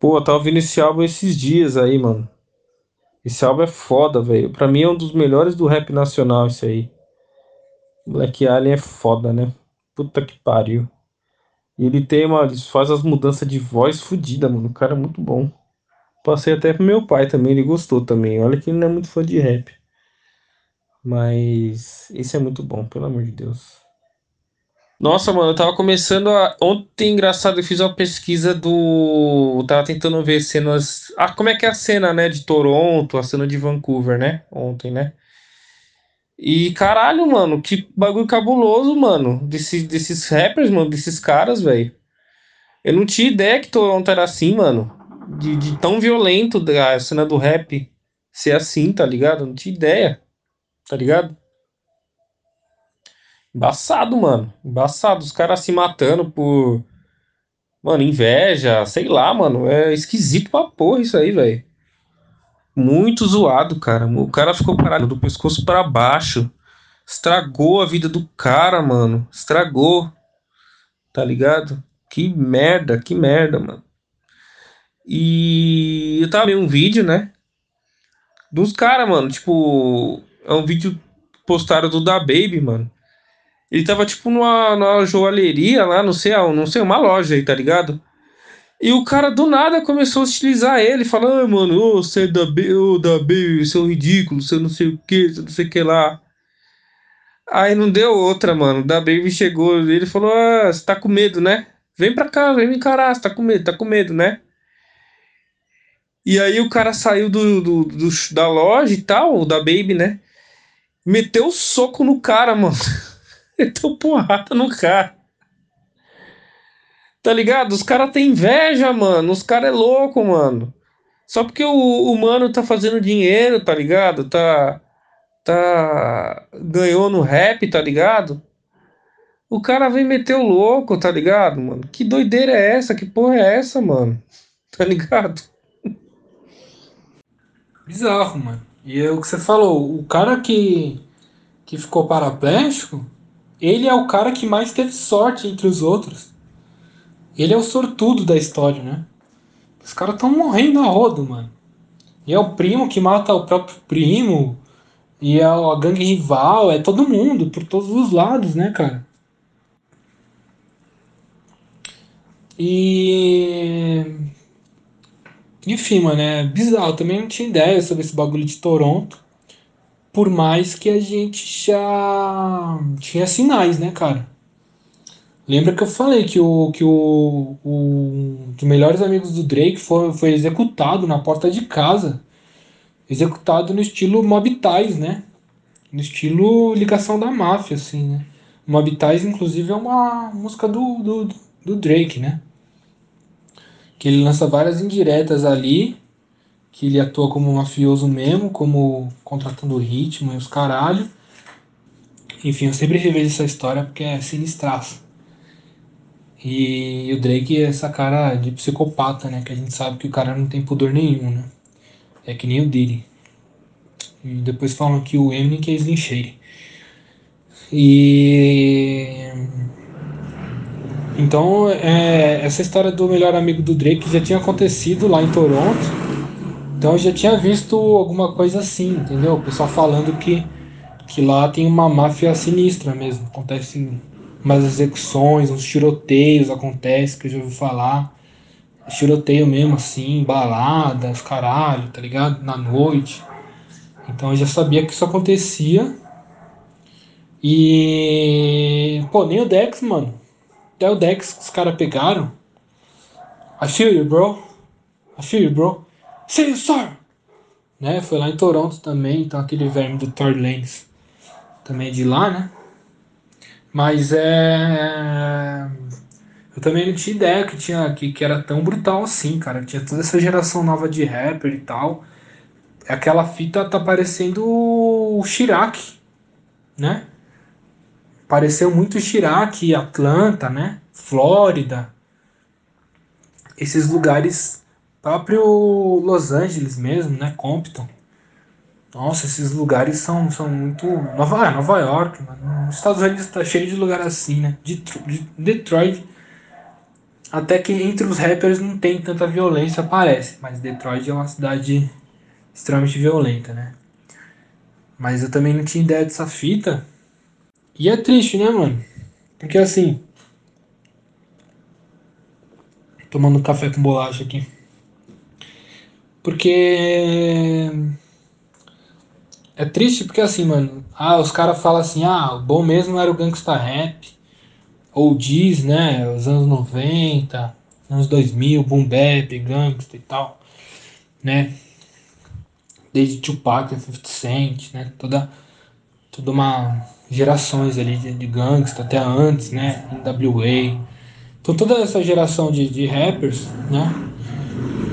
Pô, eu tava ouvindo esse álbum esses dias aí, mano. Esse álbum é foda, velho. Pra mim é um dos melhores do rap nacional, esse aí. Black Alien é foda, né? Puta que pariu. E ele tem uma. Ele faz as mudanças de voz fodida, mano. O cara é muito bom. Passei até pro meu pai também, ele gostou também. Olha que ele não é muito fã de rap. Mas esse é muito bom, pelo amor de Deus. Nossa, mano, eu tava começando a. Ontem, engraçado, eu fiz uma pesquisa do. Eu tava tentando ver cenas. Ah, como é que é a cena, né? De Toronto, a cena de Vancouver, né? Ontem, né? E caralho, mano, que bagulho cabuloso, mano. Desses, desses rappers, mano, desses caras, velho. Eu não tinha ideia que Toronto era assim, mano. De, de tão violento a cena do rap ser assim, tá ligado? Eu não tinha ideia, tá ligado? Embaçado, mano. Embaçado. Os caras se matando por. Mano, inveja, sei lá, mano. É esquisito pra porra isso aí, velho. Muito zoado, cara. O cara ficou parado do pescoço para baixo. Estragou a vida do cara, mano. Estragou. Tá ligado? Que merda, que merda, mano. E eu tava vendo um vídeo, né? Dos caras, mano. Tipo, é um vídeo postado do Da Baby, mano. Ele tava, tipo, numa, numa joalheria lá, não sei, não sei, uma loja aí, tá ligado? E o cara do nada começou a utilizar ele, falando, mano, ô, você é da B, ô, da B, você é um ridículo, você não sei o que, você não sei o que lá. Aí não deu outra, mano. Da Baby chegou, ele falou, ah, você tá com medo, né? Vem pra cá, vem me encarar, você tá com medo, tá com medo, né? E aí o cara saiu do, do, do da loja e tal, da Baby, né? Meteu o soco no cara, mano. Meteu porrada no cara. Tá ligado? Os caras têm inveja, mano. Os caras é louco, mano. Só porque o, o mano tá fazendo dinheiro, tá ligado? Tá. Tá. Ganhou no rap, tá ligado? O cara vem meter o louco, tá ligado, mano? Que doideira é essa? Que porra é essa, mano? Tá ligado? Bizarro, mano. E é o que você falou, o cara que, que ficou paraplégico, ele é o cara que mais teve sorte entre os outros. Ele é o sortudo da história, né? Os caras estão morrendo a rodo, mano. E é o primo que mata o próprio primo. E é a gangue rival, é todo mundo, por todos os lados, né, cara? E. Enfim, mano, é bizarro. Também não tinha ideia sobre esse bagulho de Toronto. Por mais que a gente já tinha sinais, né, cara? Lembra que eu falei que o que o, o dos melhores amigos do Drake foi, foi executado na porta de casa. Executado no estilo Mob Ties, né? No estilo ligação da máfia, assim, né? Mob Ties, inclusive, é uma música do, do, do Drake, né? Que ele lança várias indiretas ali, que ele atua como mafioso mesmo, como contratando ritmo e os caralho. Enfim, eu sempre revejo essa história porque é sinistraço. E o Drake é essa cara de psicopata, né? Que a gente sabe que o cara não tem pudor nenhum, né? É que nem o Diddy. E depois falam que o Eminem que é Slim Shady. E... Então, é, essa história do melhor amigo do Drake já tinha acontecido lá em Toronto. Então eu já tinha visto alguma coisa assim, entendeu? O pessoal falando que, que lá tem uma máfia sinistra mesmo. Acontece umas execuções, uns tiroteios acontece que eu já ouvi falar. Tiroteio mesmo assim, baladas, caralho, tá ligado? Na noite. Então eu já sabia que isso acontecia. E. Pô, nem o Dex, mano. Até o Dex que os caras pegaram. I feel you, bro. I feel you, bro. Sir! Né? Foi lá em Toronto também, então aquele verme do Thor Lanez também é de lá, né? Mas é. Eu também não tinha ideia que, tinha, que, que era tão brutal assim, cara. Tinha toda essa geração nova de rapper e tal. Aquela fita tá parecendo o Chirac, né? Pareceu muito Chirac, Atlanta, né? Flórida. Esses lugares, próprio Los Angeles mesmo, né? Compton. Nossa, esses lugares são, são muito. Nova, ah, Nova York, mano. Os Estados Unidos tá cheio de lugar assim, né? Detroit. Até que entre os rappers não tem tanta violência, parece. Mas Detroit é uma cidade extremamente violenta, né? Mas eu também não tinha ideia dessa fita. E é triste, né, mano? Porque assim. Tomando café com bolacha aqui. Porque. É triste porque assim, mano. Ah, os caras falam assim: ah, o bom mesmo era o gangsta rap ou diz, né, os anos 90, anos 2000, boom bap, gangsta e tal, né? Desde Tupac, 50 Cent, né? Toda, toda uma gerações ali de, de gangsta, até antes, né? NWA. Então toda essa geração de, de rappers, né?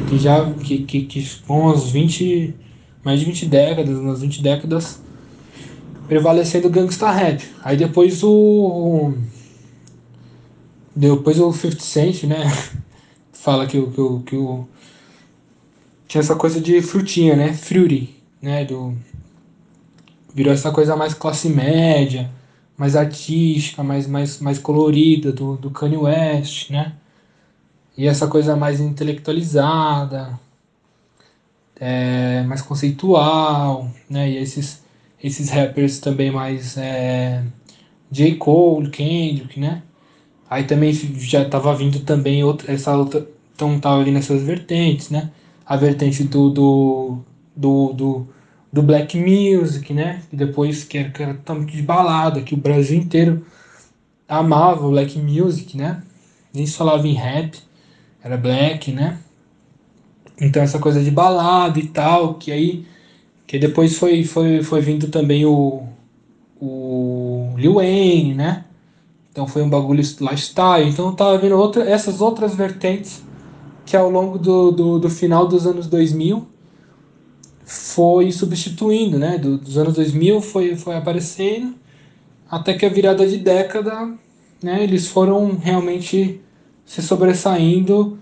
Que já, que, que, que com as 20, mais de 20 décadas, umas 20 décadas, prevalecendo o gangsta rap. Aí depois o depois o 50 Cent, né? Fala que o, que o, que o. Tinha essa coisa de frutinha, né? Fruity, né? Do, virou essa coisa mais classe média, mais artística, mais, mais, mais colorida do, do Kanye West, né? E essa coisa mais intelectualizada, é, mais conceitual, né? E esses, esses rappers também mais é, J. Cole, Kendrick, né? Aí também já estava vindo também outra, essa outra. Então tava vindo essas vertentes, né? A vertente do, do, do, do, do black music, né? Que depois que era, que era totalmente de balada, que o Brasil inteiro amava o black music, né? Nem se falava em rap, era black, né? Então essa coisa de balada e tal, que aí que depois foi foi, foi vindo também o o Lil Wayne, né? Então foi um bagulho lifestyle. Então eu tava vendo outra, essas outras vertentes que ao longo do, do, do final dos anos 2000 foi substituindo, né? Do, dos anos 2000 foi, foi aparecendo até que a virada de década, né? Eles foram realmente se sobressaindo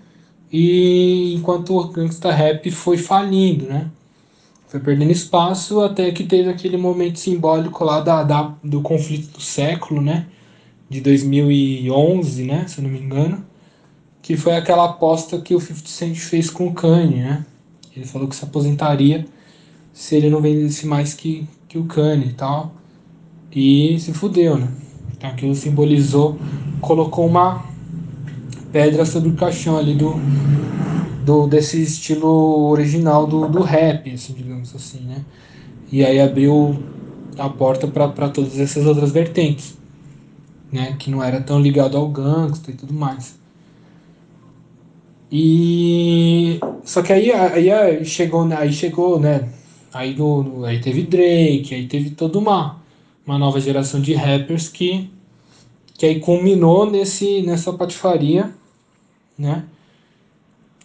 e enquanto o gangsta rap foi falindo, né? Foi perdendo espaço até que teve aquele momento simbólico lá da, da, do conflito do século, né? de 2011, né, se eu não me engano, que foi aquela aposta que o 50 Cent fez com o Kanye, né? Ele falou que se aposentaria se ele não vendesse mais que, que o Kanye e tal. E se fudeu, né? Então aquilo simbolizou, colocou uma pedra sobre o caixão ali do, do desse estilo original do, do rap, assim, digamos assim, né? E aí abriu a porta para todas essas outras vertentes né, que não era tão ligado ao gangsta e tudo mais. E só que aí, aí chegou, aí chegou, né? Aí, no, aí teve Drake, aí teve toda uma, uma nova geração de rappers que, que aí culminou nesse, nessa patifaria, né?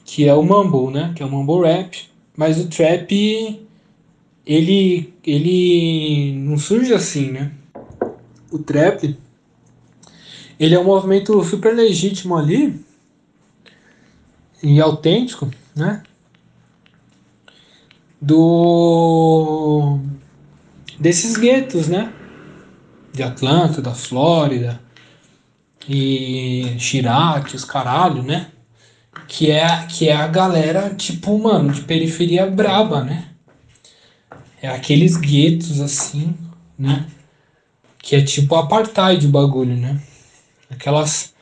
Que é o mumble, né? Que é o mumble rap. Mas o trap, ele, ele não surge assim, né? O trap, ele é um movimento super legítimo ali e autêntico, né? Do desses guetos, né? De Atlanta, da Flórida e Chirac, os caralho, né? Que é, que é a galera, tipo, mano, de periferia braba, né? É aqueles guetos assim, né? Que é tipo apartheid o bagulho, né? aquelas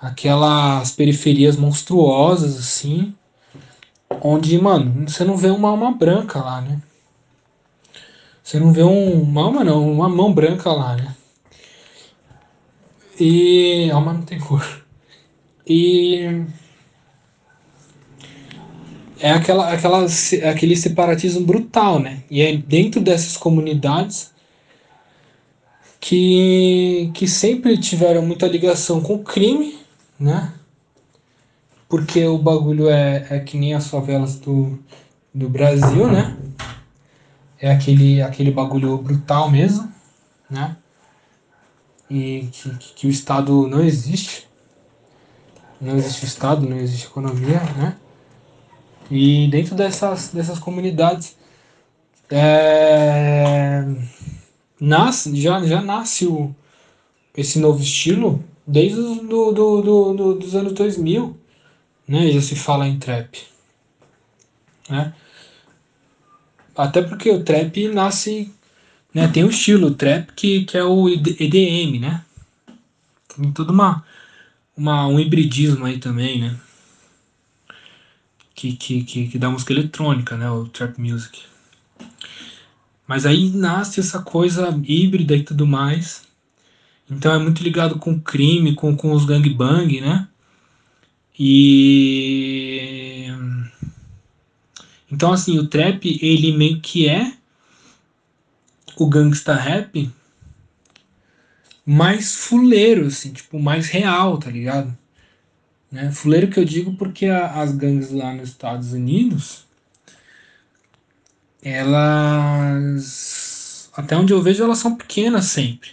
aquelas periferias monstruosas assim, onde, mano, você não vê uma alma branca lá, né? Você não vê um, uma alma não, uma mão branca lá, né? E alma não tem cor. E é aquela, aquela, aquele separatismo brutal, né? E é dentro dessas comunidades que, que sempre tiveram muita ligação com o crime, né? Porque o bagulho é, é que nem as favelas do, do Brasil, né? É aquele, aquele bagulho brutal mesmo, né? E que, que, o Estado não existe. Não existe Estado, não existe economia, né? E dentro dessas, dessas comunidades é, nasce, já, já nasce o, esse novo estilo Desde os do, do, do, do, dos anos 2000, né, já se fala em trap. Né? Até porque o trap nasce, né, tem um estilo trap que, que é o EDM, né? Tem tudo uma, uma, um hibridismo aí também, né? Que, que, que, que dá música eletrônica, né? O trap music. Mas aí nasce essa coisa híbrida e tudo mais. Então é muito ligado com crime, com, com os gangbang, né? E. Então, assim, o trap, ele meio que é o gangsta rap mais fuleiro, assim, tipo, mais real, tá ligado? Né? Fuleiro que eu digo porque a, as gangues lá nos Estados Unidos, elas. Até onde eu vejo, elas são pequenas sempre.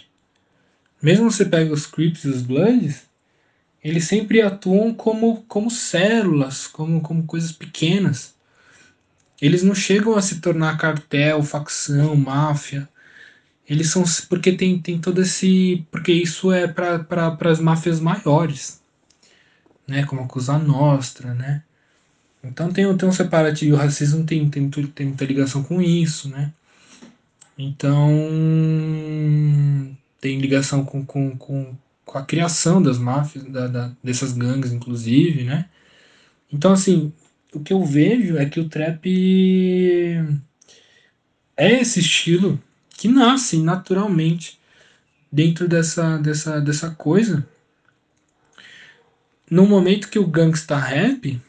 Mesmo você pega os Crips e os Bloods, eles sempre atuam como, como células, como, como coisas pequenas. Eles não chegam a se tornar cartel, facção, máfia. Eles são. Porque tem, tem todo esse. Porque isso é para pra, as máfias maiores. Né? Como a Cosa Nostra, né? Então tem, tem um separativo, o racismo tem, tem, tem muita ligação com isso, né? Então tem ligação com, com, com, com a criação das máfias, da, da, dessas gangues, inclusive, né? Então, assim, o que eu vejo é que o trap é esse estilo que nasce naturalmente dentro dessa, dessa, dessa coisa. No momento que o gangsta rap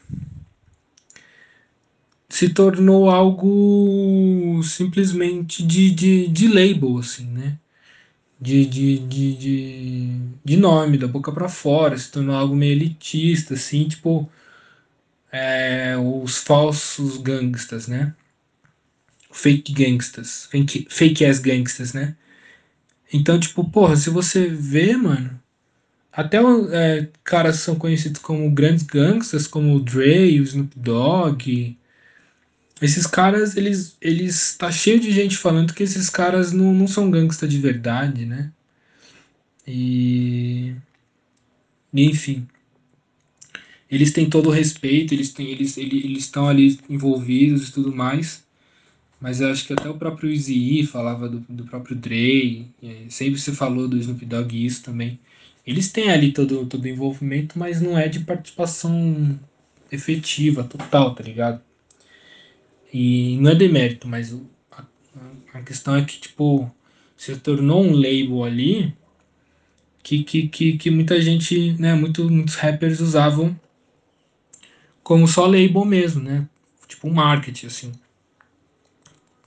se tornou algo simplesmente de, de, de label, assim, né? De, de, de, de, de nome, da boca para fora, se tornou algo meio elitista, assim, tipo é, os falsos gangstas, né? Fake gangstas, fake, fake ass gangstas, né? Então, tipo, porra, se você vê, mano, até é, caras são conhecidos como grandes gangsters, como o Dre, o Snoop Dogg, esses caras, eles, eles tá cheio de gente falando que esses caras não, não são gangsta de verdade, né? E enfim, eles têm todo o respeito, eles têm eles eles eles estão ali envolvidos e tudo mais. Mas eu acho que até o próprio Eazy falava do, do próprio Dre, sempre se falou do Snoop Dogg isso também. Eles têm ali todo todo envolvimento, mas não é de participação efetiva, total, tá ligado? E não é demérito, mas a, a questão é que, tipo, se tornou um label ali que, que, que, que muita gente, né, muito, muitos rappers usavam como só label mesmo, né? Tipo um marketing, assim.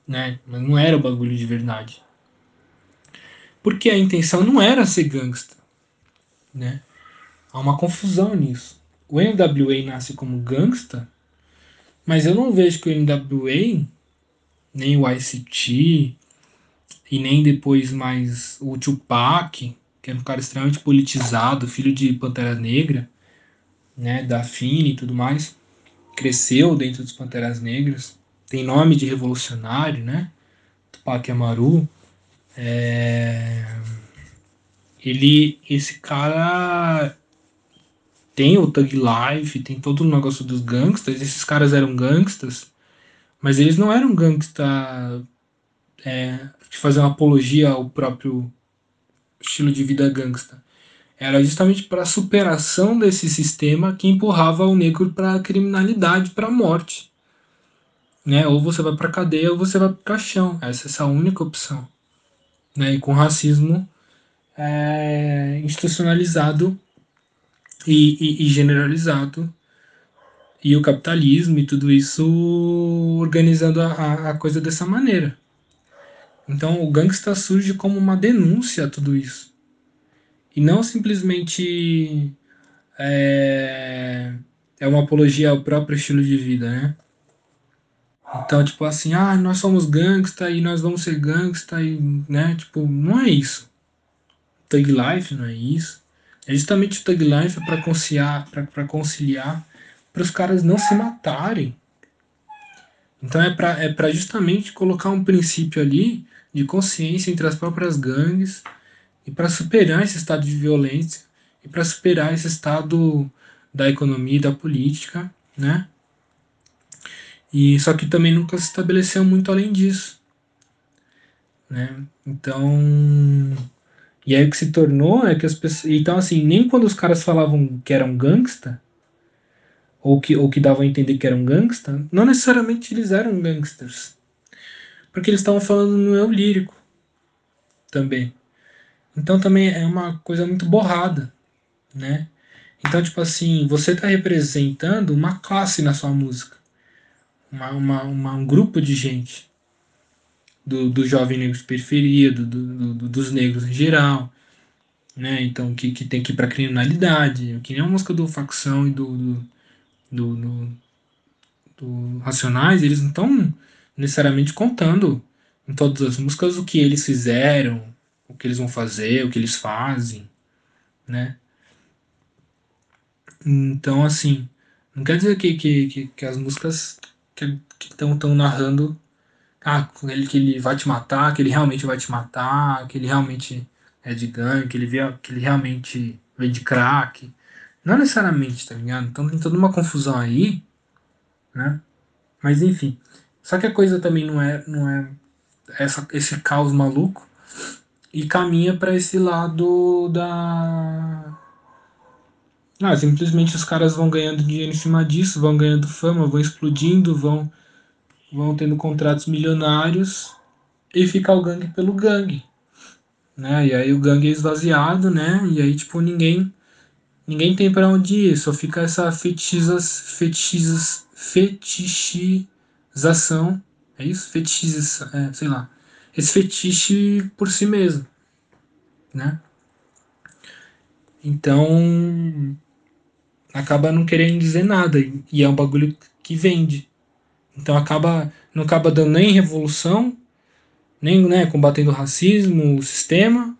Né? Mas não era o bagulho de verdade. Porque a intenção não era ser gangsta, né? Há uma confusão nisso. O NWA nasce como gangsta mas eu não vejo que o NWA, nem o ICT, e nem depois mais o Tupac, que era um cara extremamente politizado, filho de Pantera Negra, né, da Fini e tudo mais, cresceu dentro dos Panteras Negras, tem nome de revolucionário, né, Tupac Amaru, é... ele, esse cara tem o Thug Life, tem todo o negócio dos gangsters. Esses caras eram gangsters, mas eles não eram gangsta é, de fazer uma apologia ao próprio estilo de vida gangsta. Era justamente para a superação desse sistema que empurrava o negro para a criminalidade, para a morte. Né? Ou você vai para cadeia ou você vai para caixão. Essa é essa única opção. Né? E com racismo é, institucionalizado e, e, e generalizado e o capitalismo e tudo isso organizando a, a coisa dessa maneira. Então o gangsta surge como uma denúncia a tudo isso. E não simplesmente é, é uma apologia ao próprio estilo de vida, né? Então, tipo assim, ah, nós somos gangsta e nós vamos ser gangsta e, né, tipo, não é isso. Thug Life não é isso. É justamente o Thug Life para conciliar, para conciliar, para os caras não se matarem. Então é para é justamente colocar um princípio ali de consciência entre as próprias gangues e para superar esse estado de violência e para superar esse estado da economia e da política, né? E só que também nunca se estabeleceu muito além disso, né? Então, e aí o que se tornou é que as pessoas, então assim, nem quando os caras falavam que eram gangsta, ou que, ou que davam a entender que eram gangsta, não necessariamente eles eram gangsters. Porque eles estavam falando no eu lírico também. Então também é uma coisa muito borrada, né? Então, tipo assim, você está representando uma classe na sua música. Uma, uma, uma, um grupo de gente. Do, do jovem negro periferia, do, do, do, dos negros em geral. Né? Então, que, que tem que ir pra criminalidade. Que nem a música do Facção e do, do, do, do Racionais, eles não estão necessariamente contando em todas as músicas o que eles fizeram, o que eles vão fazer, o que eles fazem, né? Então, assim, não quer dizer que, que, que, que as músicas que estão tão narrando ah, ele, que ele vai te matar, que ele realmente vai te matar, que ele realmente é de gangue, que ele, vê, que ele realmente vem de crack. Não necessariamente, tá ligado? Então tem toda uma confusão aí, né? Mas enfim. Só que a coisa também não é, não é essa, esse caos maluco e caminha para esse lado da. Ah, simplesmente os caras vão ganhando dinheiro em cima disso, vão ganhando fama, vão explodindo, vão, vão tendo contratos milionários e fica o gangue pelo gangue. Né? E aí o gangue é esvaziado, né? E aí, tipo, ninguém ninguém tem para onde ir, só fica essa fetichizas, fetichizas, fetichização, é isso? Fetichização, é, sei lá, esse fetiche por si mesmo, né? Então, acaba não querendo dizer nada e é um bagulho que vende. Então acaba não acaba dando nem revolução, nem né, combatendo o racismo, o sistema,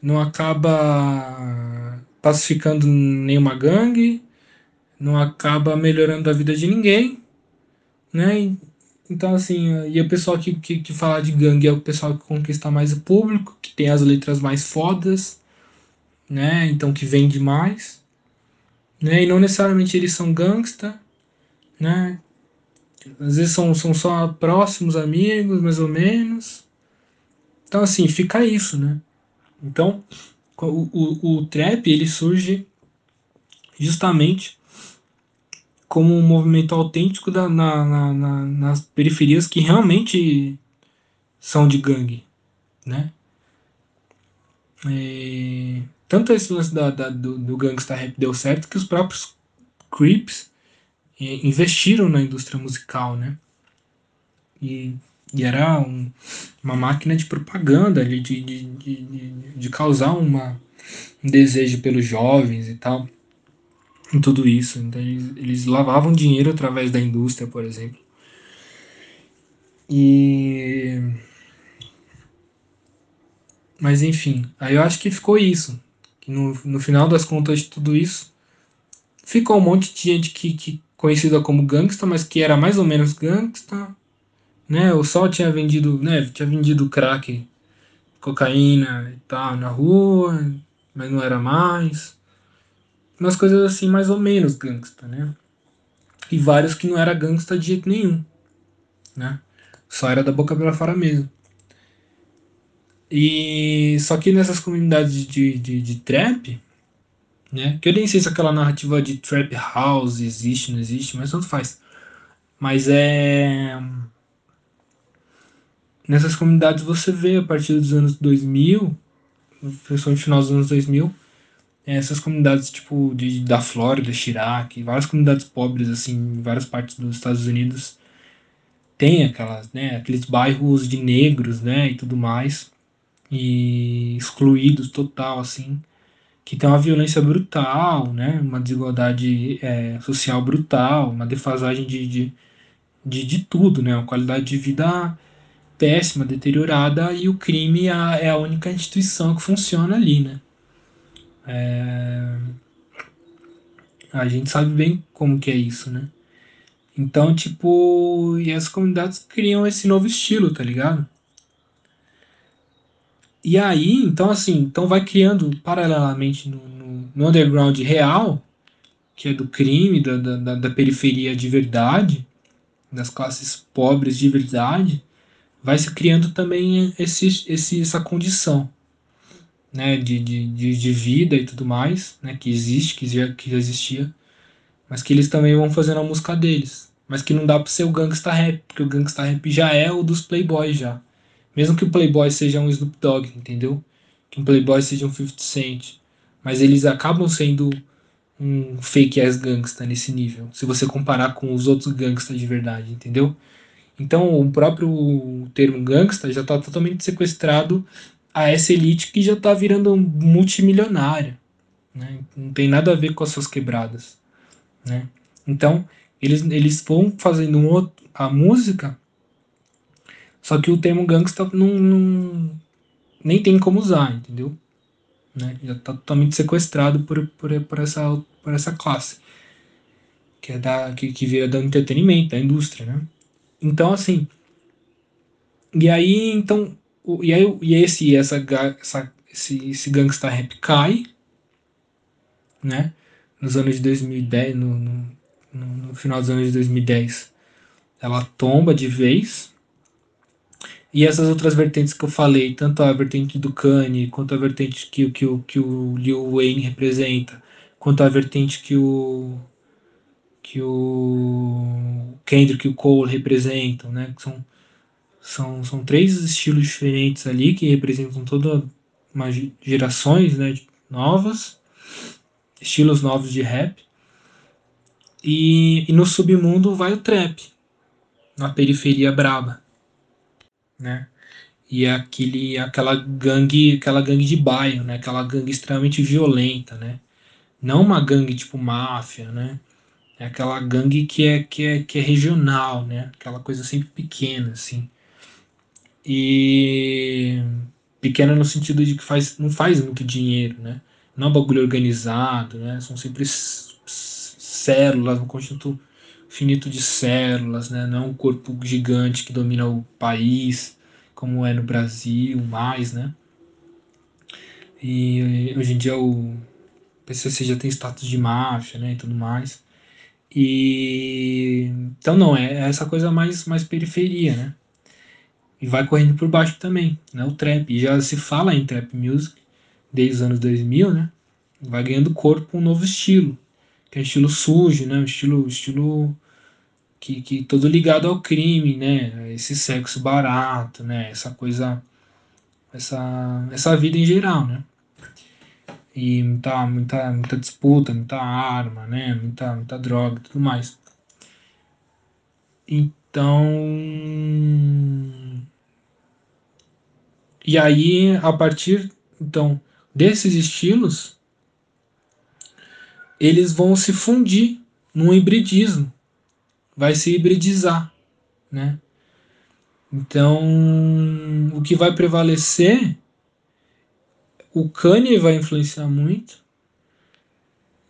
não acaba pacificando nenhuma gangue, não acaba melhorando a vida de ninguém, né? Então, assim, e o pessoal que, que, que fala de gangue é o pessoal que conquista mais o público, que tem as letras mais fodas, né? Então, que vende mais, né? E não necessariamente eles são gangsta, né? Às vezes são, são só próximos amigos, mais ou menos. Então, assim, fica isso, né? Então, o, o, o trap ele surge justamente como um movimento autêntico da, na, na, na, nas periferias que realmente são de gangue, né? É, tanto esse lance da, da, do, do gangsta rap deu certo que os próprios Creeps é, investiram na indústria musical, né? E e era um, uma máquina de propaganda ali, de, de, de, de, causar uma, um desejo pelos jovens e tal. Em tudo isso. Então eles, eles lavavam dinheiro através da indústria, por exemplo. E. Mas enfim, aí eu acho que ficou isso. Que no, no final das contas de tudo isso, ficou um monte de gente que, que conhecida como gangsta, mas que era mais ou menos gangsta, né? O Sol tinha vendido, né? Tinha vendido crack, cocaína e tal na rua, mas não era mais. Umas coisas assim mais ou menos gangsta, né? E vários que não era gangsta de jeito nenhum, né? Só era da boca para fora mesmo. E só que nessas comunidades de, de, de trap, né? Que eu nem sei se aquela narrativa de trap house existe, não existe, mas tanto faz. Mas é nessas comunidades você vê a partir dos anos 2000, principalmente no final dos anos 2000, essas comunidades tipo de, da Flórida, Chirac, várias comunidades pobres assim, em várias partes dos Estados Unidos, tem aquelas, né, aqueles bairros de negros, né, e tudo mais, e excluídos total assim, que tem uma violência brutal, né, uma desigualdade é, social brutal, uma defasagem de, de, de, de tudo, né, uma qualidade de vida péssima, deteriorada, e o crime é a única instituição que funciona ali, né? É... A gente sabe bem como que é isso, né? Então, tipo, e as comunidades criam esse novo estilo, tá ligado? E aí, então assim, então vai criando paralelamente no, no, no underground real, que é do crime, da, da, da periferia de verdade, das classes pobres de verdade, vai se criando também esse, esse, essa condição né, de, de, de, vida e tudo mais, né, que existe, que já, que já existia, mas que eles também vão fazendo a música deles. Mas que não dá pra ser o gangsta rap, porque o gangsta rap já é o dos playboys já. Mesmo que o playboy seja um Snoop Dogg, entendeu? Que um playboy seja um 50 Cent. Mas eles acabam sendo um fake ass gangsta nesse nível, se você comparar com os outros gangsta de verdade, entendeu? Então o próprio termo gangsta já está totalmente sequestrado a essa elite que já está virando multimilionária. Né? Não tem nada a ver com as suas quebradas. Né? Então, eles, eles vão fazendo um outro, a música, só que o termo gangsta não, não nem tem como usar, entendeu? Né? Já está totalmente sequestrado por, por, por, essa, por essa classe, que, é da, que, que vira do entretenimento, da indústria. Né? Então, assim, e aí, então, e aí e esse, essa, essa, esse, esse gangsta rap cai, né? Nos anos de 2010, no, no, no final dos anos de 2010, ela tomba de vez. E essas outras vertentes que eu falei, tanto a vertente do Kanye, quanto a vertente que, que, que o Lil Wayne representa, quanto a vertente que o que o Kendrick e o Cole representam, né? Que são são, são três estilos diferentes ali que representam toda uma gerações né, novas, estilos novos de rap. E, e no submundo vai o trap, na periferia braba, né? E é aquele, aquela gangue, aquela gangue de bairro, né? Aquela gangue extremamente violenta, né? Não uma gangue tipo máfia, né? É aquela gangue que é, que é, que é regional, né? Aquela coisa sempre pequena, assim e pequena no sentido de que faz, não faz muito dinheiro, né? Não é um bagulho organizado, né? São sempre células, um conjunto finito de células, né? Não é um corpo gigante que domina o país, como é no Brasil, mais, né? E hoje em dia o PCC já tem status de máfia, né, e tudo mais. E então não é essa coisa mais mais periferia, né? E vai correndo por baixo também, né? O trap. E já se fala em trap music desde os anos 2000, né? Vai ganhando corpo um novo estilo, que é estilo sujo, né? Um estilo, estilo que, que todo ligado ao crime, né? Esse sexo barato, né? Essa coisa, essa, essa vida em geral, né? E muita, muita, muita disputa, muita arma, né? Muita, muita droga tudo mais. Então e aí, a partir então desses estilos, eles vão se fundir num hibridismo, vai se hibridizar, né? Então, o que vai prevalecer, o Kanye vai influenciar muito,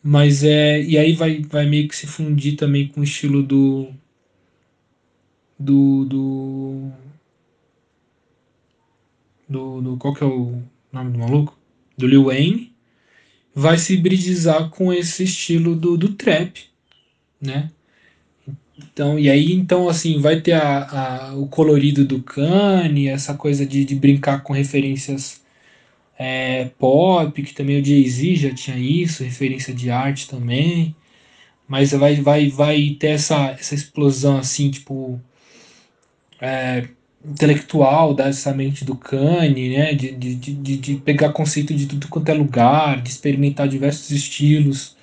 mas é e aí vai, vai meio que se fundir também com o estilo do do, do do, do qual que é o nome do maluco? Do Lil Wayne, vai se hibridizar com esse estilo do, do trap, né? Então, e aí, então, assim, vai ter a, a, o colorido do Kanye, essa coisa de, de brincar com referências é, pop, que também o Jay-Z já tinha isso, referência de arte também. Mas vai, vai, vai ter essa, essa explosão, assim, tipo, é, intelectual dessa mente do Kanye, né? De, de, de, de pegar conceito de tudo quanto é lugar, de experimentar diversos estilos,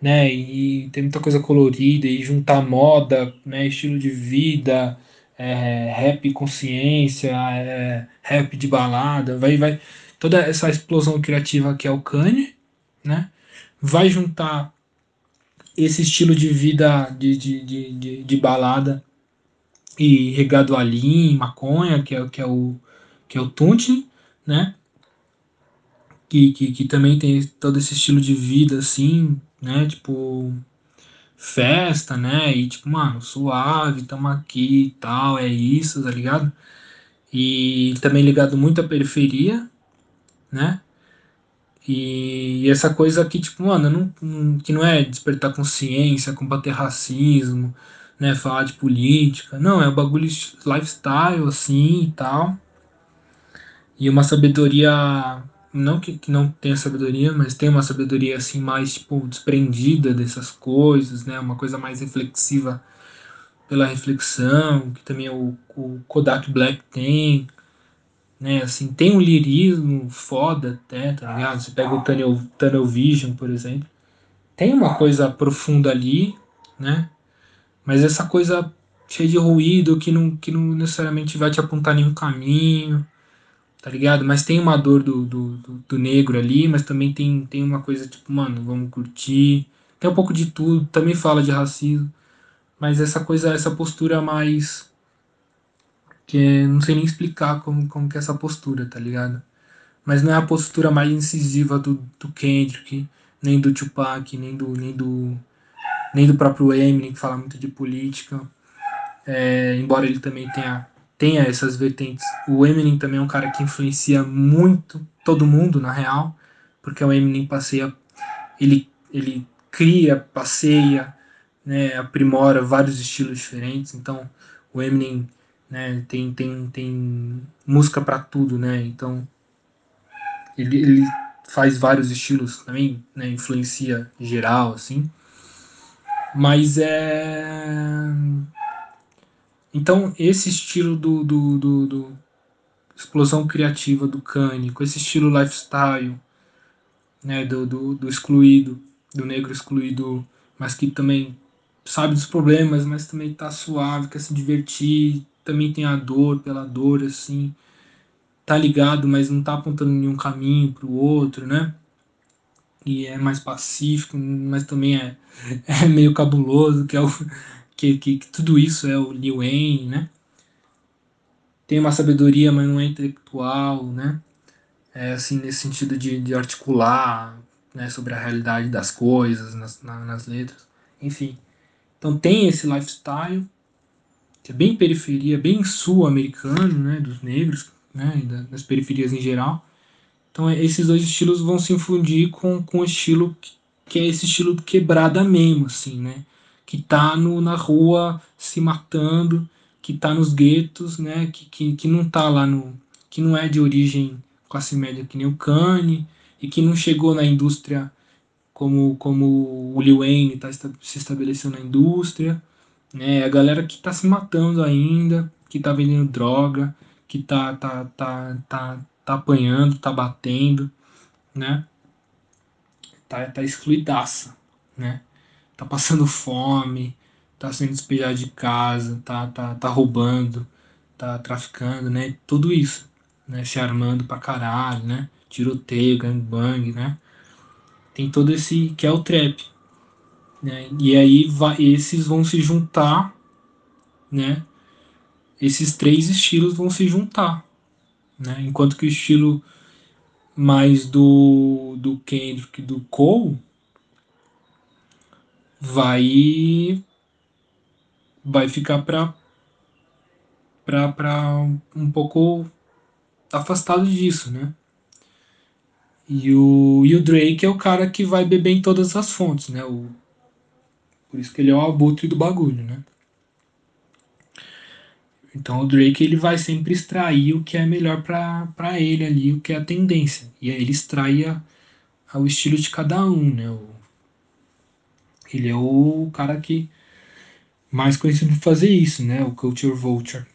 né? E tem muita coisa colorida e juntar moda, né? Estilo de vida, é, rap consciência, é, rap de balada, vai, vai toda essa explosão criativa que é o Kanye, né? Vai juntar esse estilo de vida de, de, de, de, de balada e regado a lean, maconha, que é, que é o que é o Tuntin, né? Que, que, que também tem todo esse estilo de vida assim, né? Tipo festa, né? E tipo, mano, suave, tamo aqui e tal, é isso, tá ligado? E também ligado muito à periferia, né? E essa coisa que, tipo, mano, não, que não é despertar consciência, combater racismo, né, falar de política. Não, é o bagulho lifestyle, assim, e tal. E uma sabedoria, não que, que não tenha sabedoria, mas tem uma sabedoria, assim, mais, tipo, desprendida dessas coisas, né, uma coisa mais reflexiva pela reflexão, que também o, o Kodak Black tem, né? Assim, tem um lirismo foda até, tá ligado? Você pega o Tunnel, Tunnel Vision, por exemplo. Tem uma coisa profunda ali, né? Mas essa coisa cheia de ruído que não, que não necessariamente vai te apontar nenhum caminho, tá ligado? Mas tem uma dor do, do, do, do negro ali, mas também tem, tem uma coisa tipo, mano, vamos curtir. Tem um pouco de tudo, também fala de racismo, mas essa coisa, essa postura mais que é, não sei nem explicar como, como que é essa postura, tá ligado? Mas não é a postura mais incisiva do, do Kendrick, nem do Tupac, nem do, nem do, nem do próprio Eminem, que fala muito de política. É, embora ele também tenha, tenha essas vertentes. O Eminem também é um cara que influencia muito todo mundo, na real, porque o Eminem passeia, ele, ele cria, passeia, né, aprimora vários estilos diferentes. Então, o Eminem né? Tem, tem, tem música para tudo, né? Então ele, ele faz vários estilos também, né? Influencia geral, assim. Mas é. Então, esse estilo do, do, do, do explosão criativa do Kanye, com esse estilo lifestyle, né, do, do, do excluído, do negro excluído, mas que também sabe dos problemas, mas também tá suave, quer se divertir, também tem a dor pela dor, assim, tá ligado, mas não tá apontando nenhum caminho pro outro, né? E é mais pacífico, mas também é, é meio cabuloso, que é o que, que, que tudo isso é o Liu Wayne, né? Tem uma sabedoria, mas não é intelectual, né? É assim, nesse sentido de, de articular né, sobre a realidade das coisas nas, na, nas letras, enfim. Então tem esse lifestyle, que é bem periferia, bem sul-americano, né, dos negros, né, das periferias em geral. Então é, esses dois estilos vão se infundir com, com o estilo que, que é esse estilo quebrada mesmo, assim, né, que tá no, na rua se matando, que tá nos guetos, né, que, que, que não tá lá no, que não é de origem classe média que nem o Kanye, e que não chegou na indústria como, como o Lil Wayne tá, se estabeleceu na indústria, né? A galera que tá se matando ainda, que tá vendendo droga, que tá, tá, tá, tá, tá apanhando, tá batendo, né? Tá, tá excluidaça, né? Tá passando fome, tá sendo despejado de casa, tá, tá, tá roubando, tá traficando, né? Tudo isso, né? Se armando pra caralho, né? Tiroteio, gangbang, né? Tem todo esse que é o trap, né? E aí vai, esses vão se juntar, né? Esses três estilos vão se juntar, né? Enquanto que o estilo mais do do Kendrick do Cole vai vai ficar para para um pouco afastado disso, né? E o, e o Drake é o cara que vai beber em todas as fontes, né? O, por isso que ele é o abutre do bagulho, né? Então o Drake ele vai sempre extrair o que é melhor para ele ali, o que é a tendência. E aí ele extrai a, a, o estilo de cada um, né? O, ele é o cara que mais conhecido por fazer isso, né? O Culture Vulture.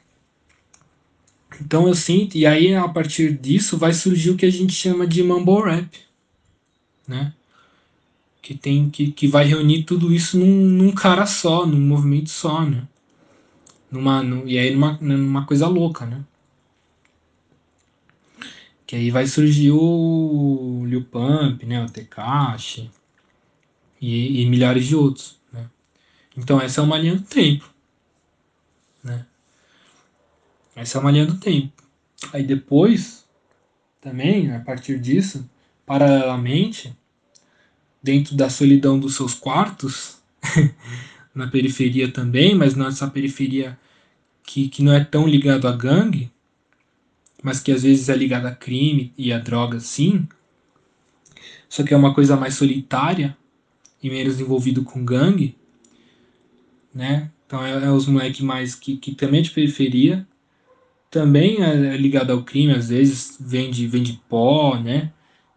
Então eu sinto, e aí a partir disso vai surgir o que a gente chama de mumble rap, né? que tem que, que vai reunir tudo isso num, num cara só, num movimento só, né? Numa, no, e aí numa, numa coisa louca, né? Que aí vai surgir o Lil Pump, né? O Tekashi e, e milhares de outros, né? Então essa é uma linha do tempo, né? Essa é uma linha do tempo. Aí depois, também, a partir disso, paralelamente, dentro da solidão dos seus quartos, na periferia também, mas nessa periferia que, que não é tão ligado a gangue, mas que às vezes é ligado a crime e a droga sim, só que é uma coisa mais solitária e menos envolvido com gangue, né? Então é, é os moleques mais que, que também é de periferia, também é ligado ao crime, às vezes vende, vende pó, né?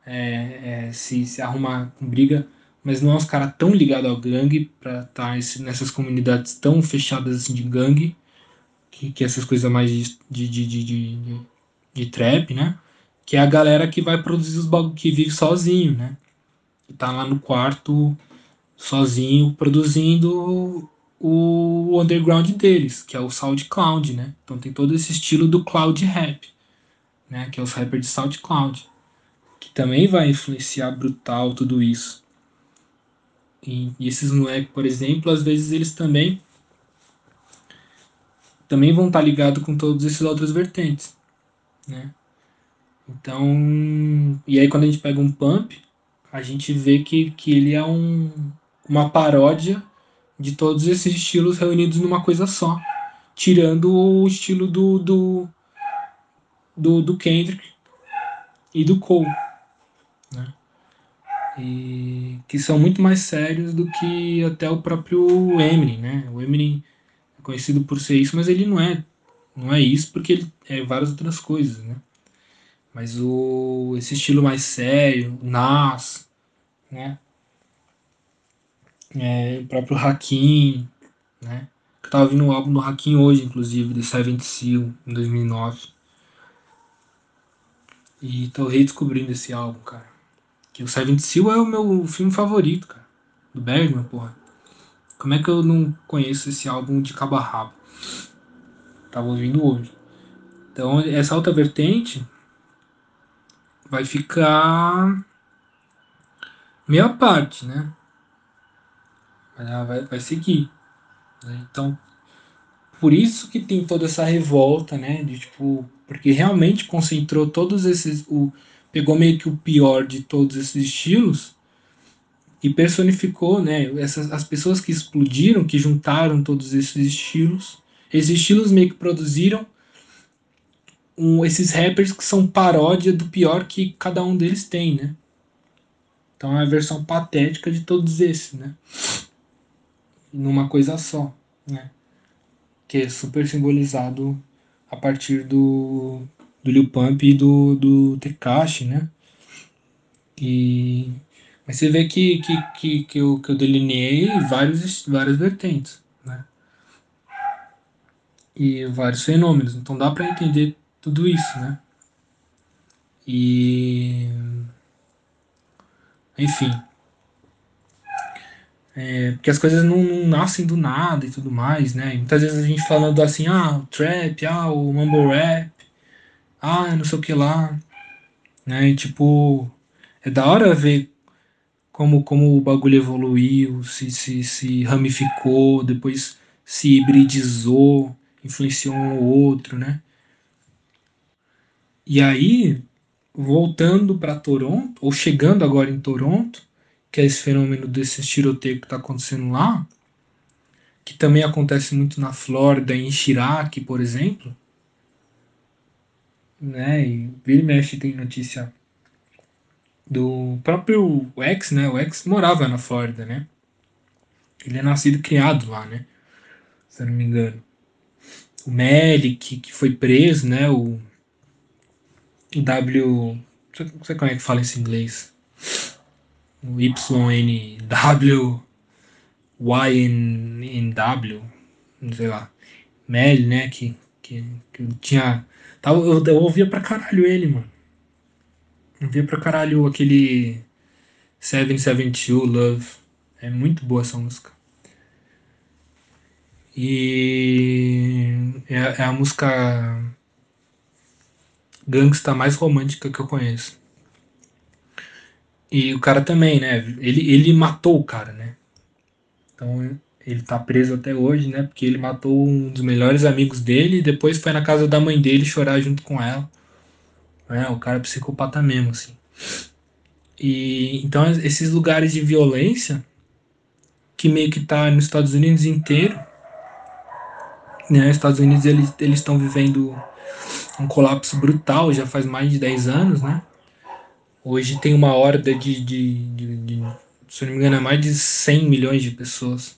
É, é, se, se arruma com briga, mas não é uns caras tão ligados ao gangue pra estar tá nessas comunidades tão fechadas assim de gangue, que, que essas coisas mais de, de, de, de, de, de trap, né? Que é a galera que vai produzir os bagulho, que vive sozinho, né? Que tá lá no quarto sozinho produzindo o underground deles, que é o SoundCloud, né? Então tem todo esse estilo do cloud rap, né? Que é os rappers de SoundCloud, que também vai influenciar brutal tudo isso. E, esses moleques, por exemplo, às vezes eles também também vão estar ligados com todos esses outras vertentes, né? Então, e aí quando a gente pega um pump, a gente vê que, que ele é um, uma paródia de todos esses estilos reunidos numa coisa só, tirando o estilo do do, do, do Kendrick e do Cole, né? E que são muito mais sérios do que até o próprio Eminem, né? O Eminem é conhecido por ser isso, mas ele não é não é isso porque ele é várias outras coisas, né? Mas o esse estilo mais sério, Nas, né? é, o próprio Hakim, né? Eu tava ouvindo o álbum do Hakim hoje, inclusive, The Seventh Seal, em 2009. E tô redescobrindo esse álbum, cara. O Seventh Seal é o meu filme favorito, cara. Do Bergman, porra. Como é que eu não conheço esse álbum de cabo a rabo? Tava ouvindo hoje. Então, essa outra vertente vai ficar meia parte, né? vai, vai seguir. Né? Então, por isso que tem toda essa revolta, né? De tipo, porque realmente concentrou todos esses. O, pegou meio que o pior de todos esses estilos e personificou, né? Essas, as pessoas que explodiram, que juntaram todos esses estilos. Esses estilos meio que produziram um, esses rappers que são paródia do pior que cada um deles tem, né? Então é a versão patética de todos esses, né? numa coisa só, né? Que é super simbolizado a partir do, do Lil Pump e do, do Tekashi, né? E, mas você vê que, que, que, que, eu, que eu delineei vários, várias vertentes, né? E vários fenômenos. Então dá para entender tudo isso, né? E. Enfim. É, porque as coisas não, não, nascem do nada e tudo mais, né? E muitas vezes a gente falando assim, ah, o trap, ah, o mumble rap, ah, não sei o que lá, né? E tipo, é da hora ver como, como o bagulho evoluiu, se, se, se ramificou, depois se hibridizou, influenciou um ou outro, né? E aí, voltando para Toronto, ou chegando agora em Toronto, que é esse fenômeno desse tiroteio que está acontecendo lá, que também acontece muito na Flórida, em Chirac, por exemplo, né? E vira e mexe tem notícia do próprio ex, né? O ex morava na Flórida, né? Ele é nascido e criado lá, né? Se eu não me engano. O Melick, que foi preso, né? O, o W. Não sei como é que fala esse inglês o YNW, YNW, sei lá, Mel, né, que, que, que tinha, tava, eu, eu ouvia pra caralho ele, mano. Ouvia pra caralho aquele 772 Love, é muito boa essa música. E é, é a música gangsta mais romântica que eu conheço. E o cara também, né? Ele, ele matou o cara, né? Então ele tá preso até hoje, né? Porque ele matou um dos melhores amigos dele e depois foi na casa da mãe dele chorar junto com ela. É, o cara é psicopata mesmo, assim. E então esses lugares de violência que meio que tá nos Estados Unidos inteiro, né? Os Estados Unidos eles estão vivendo um colapso brutal já faz mais de 10 anos, né? Hoje tem uma horda de, de, de, de se não me engano, é mais de 100 milhões de pessoas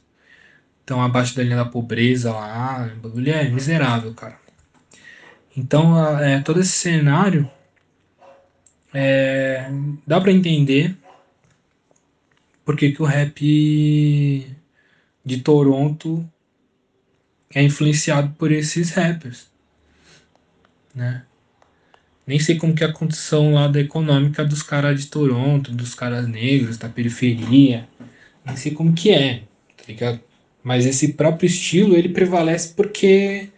estão abaixo da linha da pobreza lá. O bagulho é miserável, cara. Então, é, todo esse cenário é, dá para entender porque que o rap de Toronto é influenciado por esses rappers, né? Nem sei como que é a condição lá da econômica dos caras de Toronto, dos caras negros, da periferia. Nem sei como que é, tá ligado? Mas esse próprio estilo, ele prevalece porque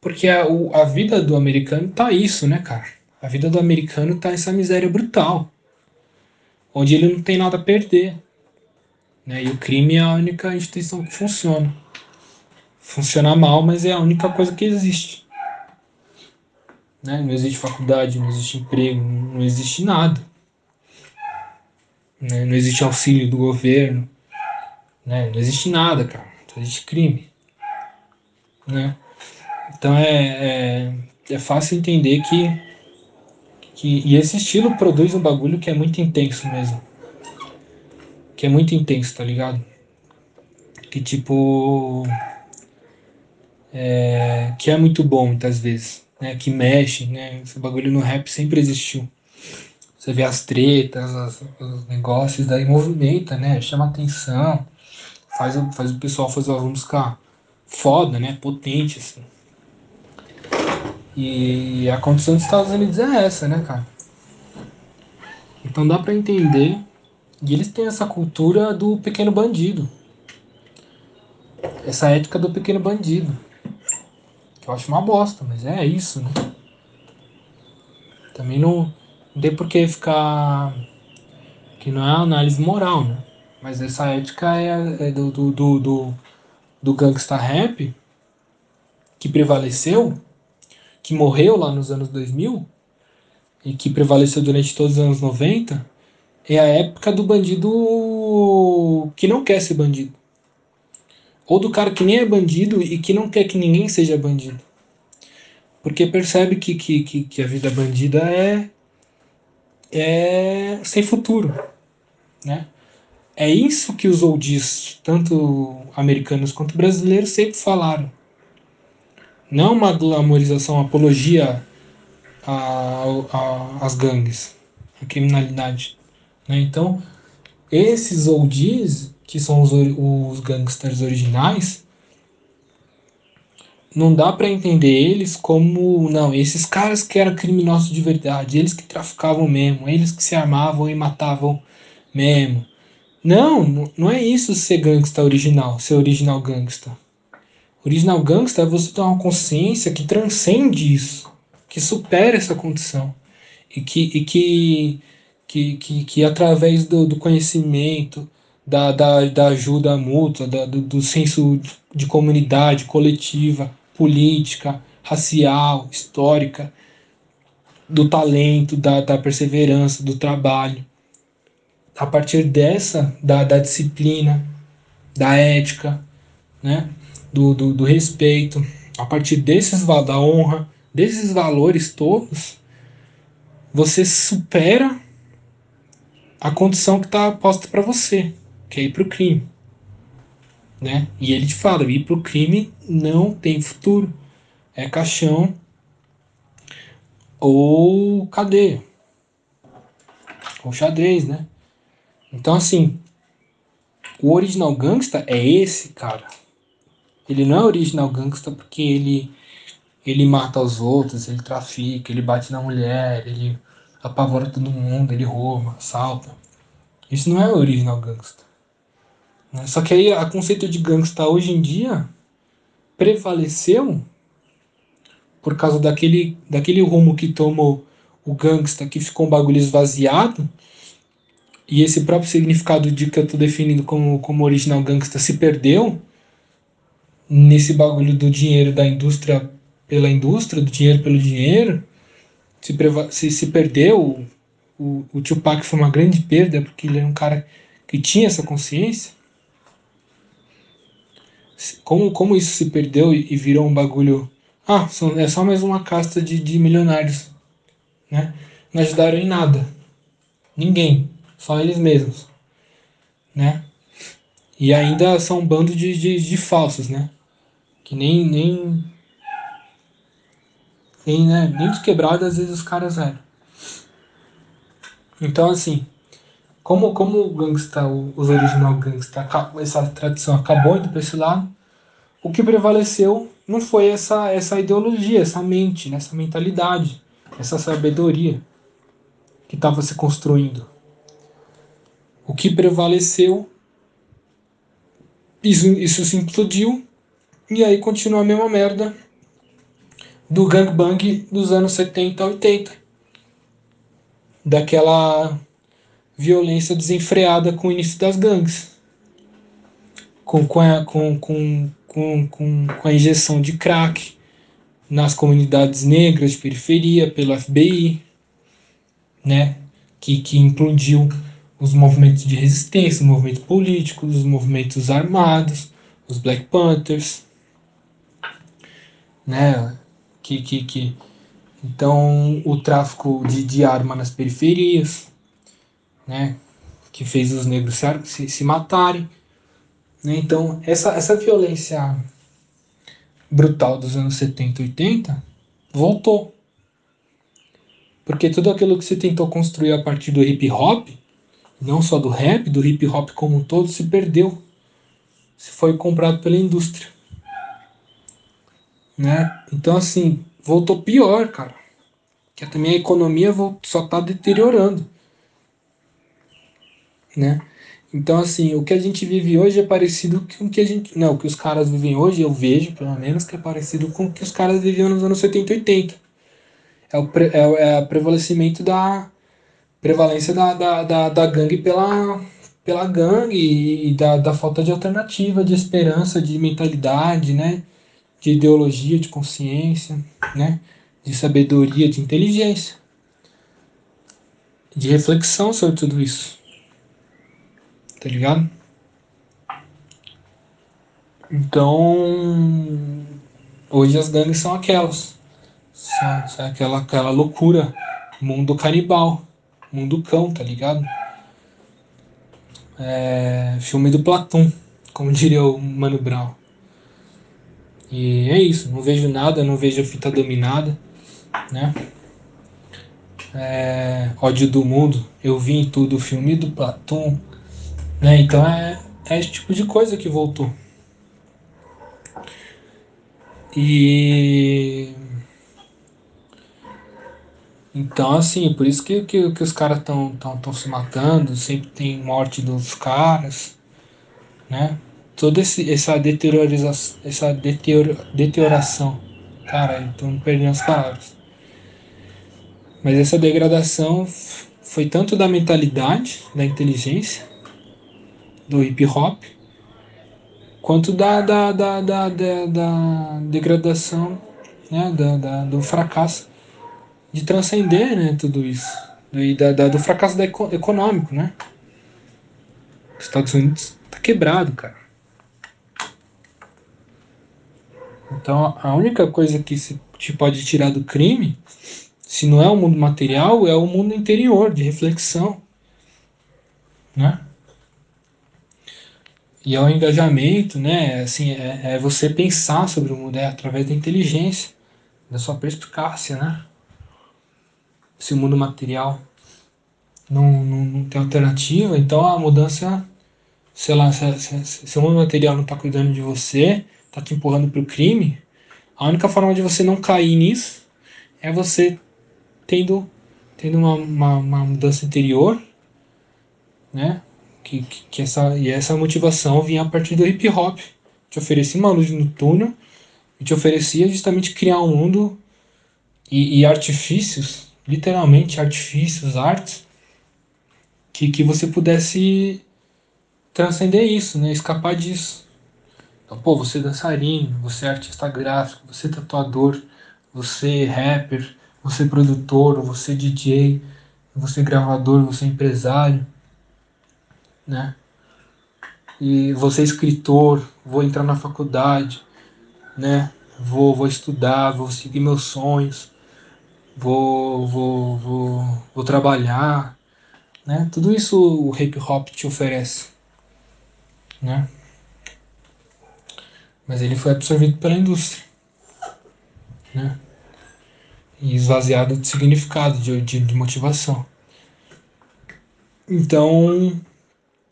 porque a, o, a vida do americano tá isso, né, cara? A vida do americano tá essa miséria brutal. Onde ele não tem nada a perder. Né? E o crime é a única instituição que funciona. Funciona mal, mas é a única coisa que existe. Né? Não existe faculdade, não existe emprego, não existe nada. Né? Não existe auxílio do governo. Né? Não existe nada, cara. Só existe crime. Né? Então é, é, é fácil entender que, que. E esse estilo produz um bagulho que é muito intenso mesmo. Que é muito intenso, tá ligado? Que tipo. É, que é muito bom muitas vezes né, que mexe, né? Esse bagulho no rap sempre existiu. Você vê as tretas, as, os negócios, daí movimenta, né? Chama atenção, faz, faz o pessoal fazer uma música foda, né? Potente, assim. E a condição dos Estados Unidos é essa, né, cara? Então dá para entender. E eles têm essa cultura do pequeno bandido. Essa ética do pequeno bandido. Eu acho uma bosta, mas é isso, né? Também não, não tem por que ficar. Que não é análise moral, né? Mas essa ética é, é do, do, do, do, do gangsta rap que prevaleceu, que morreu lá nos anos 2000 e que prevaleceu durante todos os anos 90, é a época do bandido que não quer ser bandido. Ou do cara que nem é bandido e que não quer que ninguém seja bandido. Porque percebe que, que, que, que a vida bandida é, é sem futuro. Né? É isso que os oldies, tanto americanos quanto brasileiros, sempre falaram. Não uma glamorização, uma apologia às gangues, à criminalidade. Né? Então, esses oldies que são os, os gangsters originais, não dá para entender eles como, não, esses caras que eram criminosos de verdade, eles que traficavam mesmo, eles que se armavam e matavam mesmo. Não, não é isso ser gangsta original, ser original gangsta. Original gangsta é você ter uma consciência que transcende isso, que supera essa condição e que, e que, que, que, que através do, do conhecimento, da, da, da ajuda mútua, da, do, do senso de comunidade coletiva, política, racial, histórica, do talento, da, da perseverança, do trabalho. A partir dessa, da, da disciplina, da ética, né? do, do, do respeito, a partir desses da honra, desses valores todos, você supera a condição que está posta para você que é ir pro crime. Né? E ele te fala, ir pro crime não tem futuro. É caixão ou cadeia. Ou xadrez, né? Então assim, o original gangsta é esse cara. Ele não é original gangsta porque ele ele mata os outros, ele trafica, ele bate na mulher, ele apavora todo mundo, ele rouba, assalta. Isso não é original gangsta. Né? Só que aí o conceito de gangsta hoje em dia prevaleceu por causa daquele, daquele rumo que tomou o gangsta, que ficou um bagulho esvaziado, e esse próprio significado de que eu estou definindo como, como original gangsta se perdeu nesse bagulho do dinheiro da indústria pela indústria, do dinheiro pelo dinheiro, se, se, se perdeu. O, o Tupac foi uma grande perda, porque ele era um cara que tinha essa consciência como, como isso se perdeu e, virou um bagulho. Ah, são, é só mais uma casta de, de milionários. Né? Não ajudaram em nada. Ninguém. Só eles mesmos. Né? E ainda são um bando de, de, de falsos, né? Que nem, nem nem, né, nem de quebrado às vezes os caras eram. Então, assim, como, como o gangsta, os original gangsta, essa tradição acabou indo para esse lado, o que prevaleceu não foi essa, essa ideologia, essa mente, né, essa mentalidade, essa sabedoria que estava se construindo. O que prevaleceu, isso, isso se implodiu, e aí continua a mesma merda do gangbang dos anos 70 80. Daquela violência desenfreada com o início das gangues. Com, com, a, com, com, com, com, com a injeção de crack nas comunidades negras de periferia pelo FBI, né? que, que implodiu os movimentos de resistência, os movimentos políticos, os movimentos armados, os Black Panthers, né? que, que, que então o tráfico de, de arma nas periferias, né, que fez os negros se, se matarem, né, então essa, essa violência brutal dos anos 70 e 80 voltou, porque tudo aquilo que se tentou construir a partir do hip hop, não só do rap, do hip hop como um todo, se perdeu, se foi comprado pela indústria né? Então, assim, voltou pior, cara. Que também a economia só tá deteriorando, né? Então, assim, o que a gente vive hoje é parecido com o que a gente. Não, o que os caras vivem hoje, eu vejo, pelo menos, que é parecido com o que os caras viviam nos anos 70 e 80. É o, pre, é, é o prevalecimento da. Prevalência da, da, da, da gangue pela, pela gangue e da, da falta de alternativa, de esperança, de mentalidade, né? de ideologia, de consciência, né? de sabedoria, de inteligência, de reflexão sobre tudo isso. Tá ligado? Então, hoje as gangues são aquelas. São, são aquela, aquela loucura. Mundo canibal. Mundo cão, tá ligado? É, filme do Platão, como diria o Mano Brown. E é isso, não vejo nada, não vejo a fita dominada, né? É, ódio do mundo, eu vi em tudo o filme do Platão, né? Então é, é esse tipo de coisa que voltou. E então assim, por isso que, que, que os caras estão tão, tão se matando, sempre tem morte dos caras, né? toda esse, essa deteriorização, essa deterior, deterioração. Cara, então perdendo as palavras. Mas essa degradação foi tanto da mentalidade, da inteligência, do hip hop, quanto da, da, da, da, da, da degradação, né, da, da, do fracasso de transcender né, tudo isso. E da, da, do fracasso eco, econômico, né? Os Estados Unidos tá quebrado, cara. Então a única coisa que se te pode tirar do crime, se não é o mundo material, é o mundo interior, de reflexão. Né? E é o engajamento, né? Assim, é, é você pensar sobre o mundo, é através da inteligência, da sua perspicácia, né? Se o mundo material não, não, não tem alternativa, então a mudança, sei lá, se, se, se o mundo material não está cuidando de você, tá te empurrando pro crime, a única forma de você não cair nisso é você tendo, tendo uma, uma, uma mudança interior, né? Que, que, que, essa, e essa motivação vinha a partir do hip hop. Te oferecia uma luz no túnel e te oferecia justamente criar um mundo e, e artifícios, literalmente artifícios, artes, que, que você pudesse transcender isso, né? escapar disso. Então, pô, você é dançarino, você é artista gráfico, você é tatuador, você é rapper, você é produtor, você é DJ, você é gravador, você é empresário, né? E você é escritor, vou entrar na faculdade, né? Vou, vou estudar, vou seguir meus sonhos, vou, vou, vou, vou trabalhar, né? Tudo isso o hip hop te oferece, né? Mas ele foi absorvido pela indústria, né? E esvaziado de significado, de, de, de motivação. Então,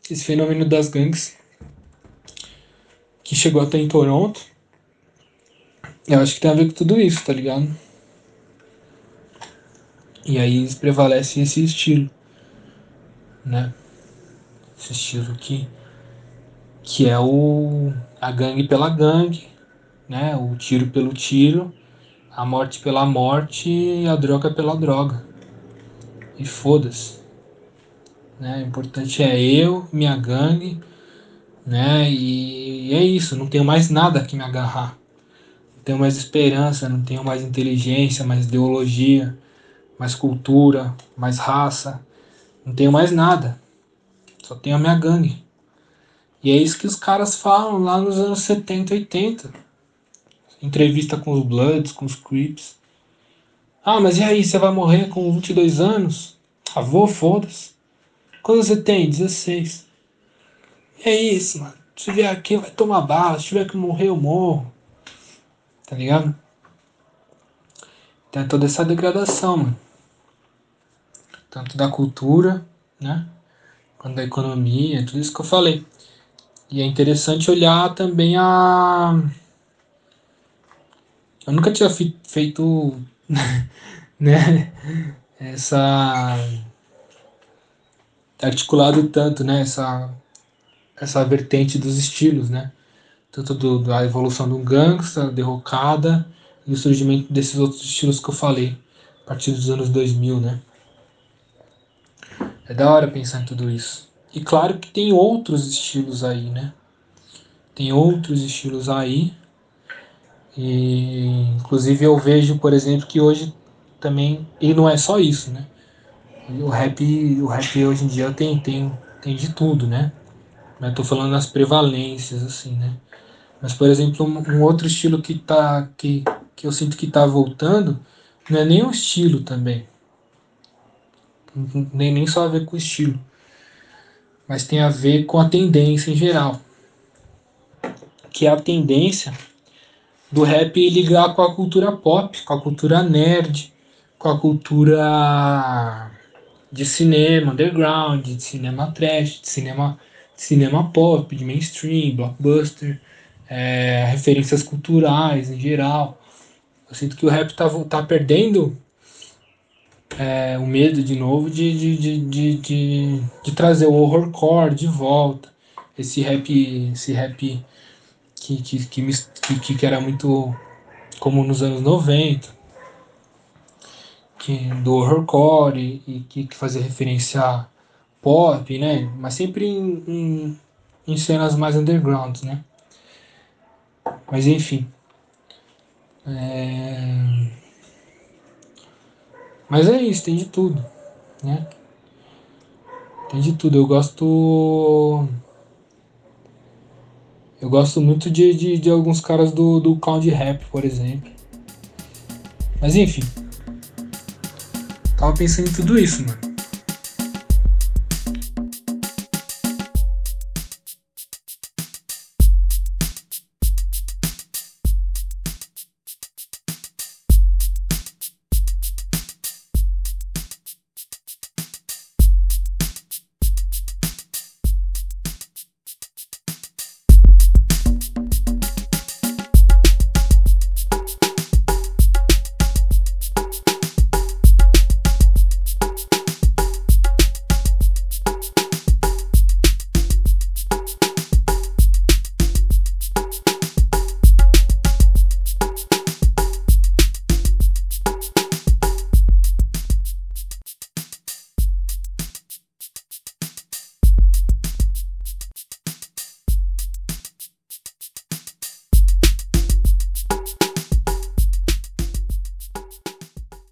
esse fenômeno das gangues que chegou até em Toronto, eu acho que tem a ver com tudo isso, tá ligado? E aí prevalece esse estilo, né? Esse estilo que, que é o a gangue pela gangue, né? O tiro pelo tiro, a morte pela morte e a droga pela droga. E foda-se. Né? O importante é eu, minha gangue, né? E é isso, não tenho mais nada que me agarrar. Não tenho mais esperança, não tenho mais inteligência, mais ideologia mais cultura, mais raça. Não tenho mais nada. Só tenho a minha gangue. E é isso que os caras falam lá nos anos 70, 80. Entrevista com os Bloods, com os Crips. Ah, mas e aí, você vai morrer com 22 anos? Vou, foda-se. Quando você tem? 16. E é isso, mano. Se vier aqui, vai tomar bala. Se tiver que morrer, eu morro. Tá ligado? Tem toda essa degradação, mano tanto da cultura, né? Quanto da economia, tudo isso que eu falei. E é interessante olhar também a. Eu nunca tinha feito, né? Essa. articulado tanto, né? Essa, essa vertente dos estilos, né? Tanto do, da evolução do gangsta, derrocada e o surgimento desses outros estilos que eu falei, a partir dos anos 2000, né? É da hora pensar em tudo isso. E claro que tem outros estilos aí, né? Tem outros estilos aí. E inclusive eu vejo, por exemplo, que hoje também. E não é só isso, né? O rap, o rap hoje em dia tem, tem, tem de tudo, né? Mas tô falando das prevalências, assim, né? Mas, por exemplo, um, um, outro estilo que, tá, que, que eu sinto que tá voltando não é nem um estilo também nem, nem só a ver com o estilo, mas tem a ver com a tendência em geral. Que é a tendência do rap ligar com a cultura pop, com a cultura nerd, com a cultura de cinema underground, de cinema trash, de cinema, de cinema pop, de mainstream, blockbuster, é, referências culturais em geral. Eu sinto que o rap tá, tá perdendo é, o medo de novo de, de, de, de, de, trazer o horrorcore de volta. Esse rap, esse rap que, que, que, que, era muito como nos anos 90, que, do horrorcore e, que, que fazia referência a pop, né? Mas sempre em, em, em cenas mais underground, né? Mas enfim. É... Mas é isso, tem de tudo, né? Tem de tudo. Eu gosto. Eu gosto muito de, de, de alguns caras do, do Count Rap, por exemplo. Mas enfim. Tava pensando em tudo isso, mano.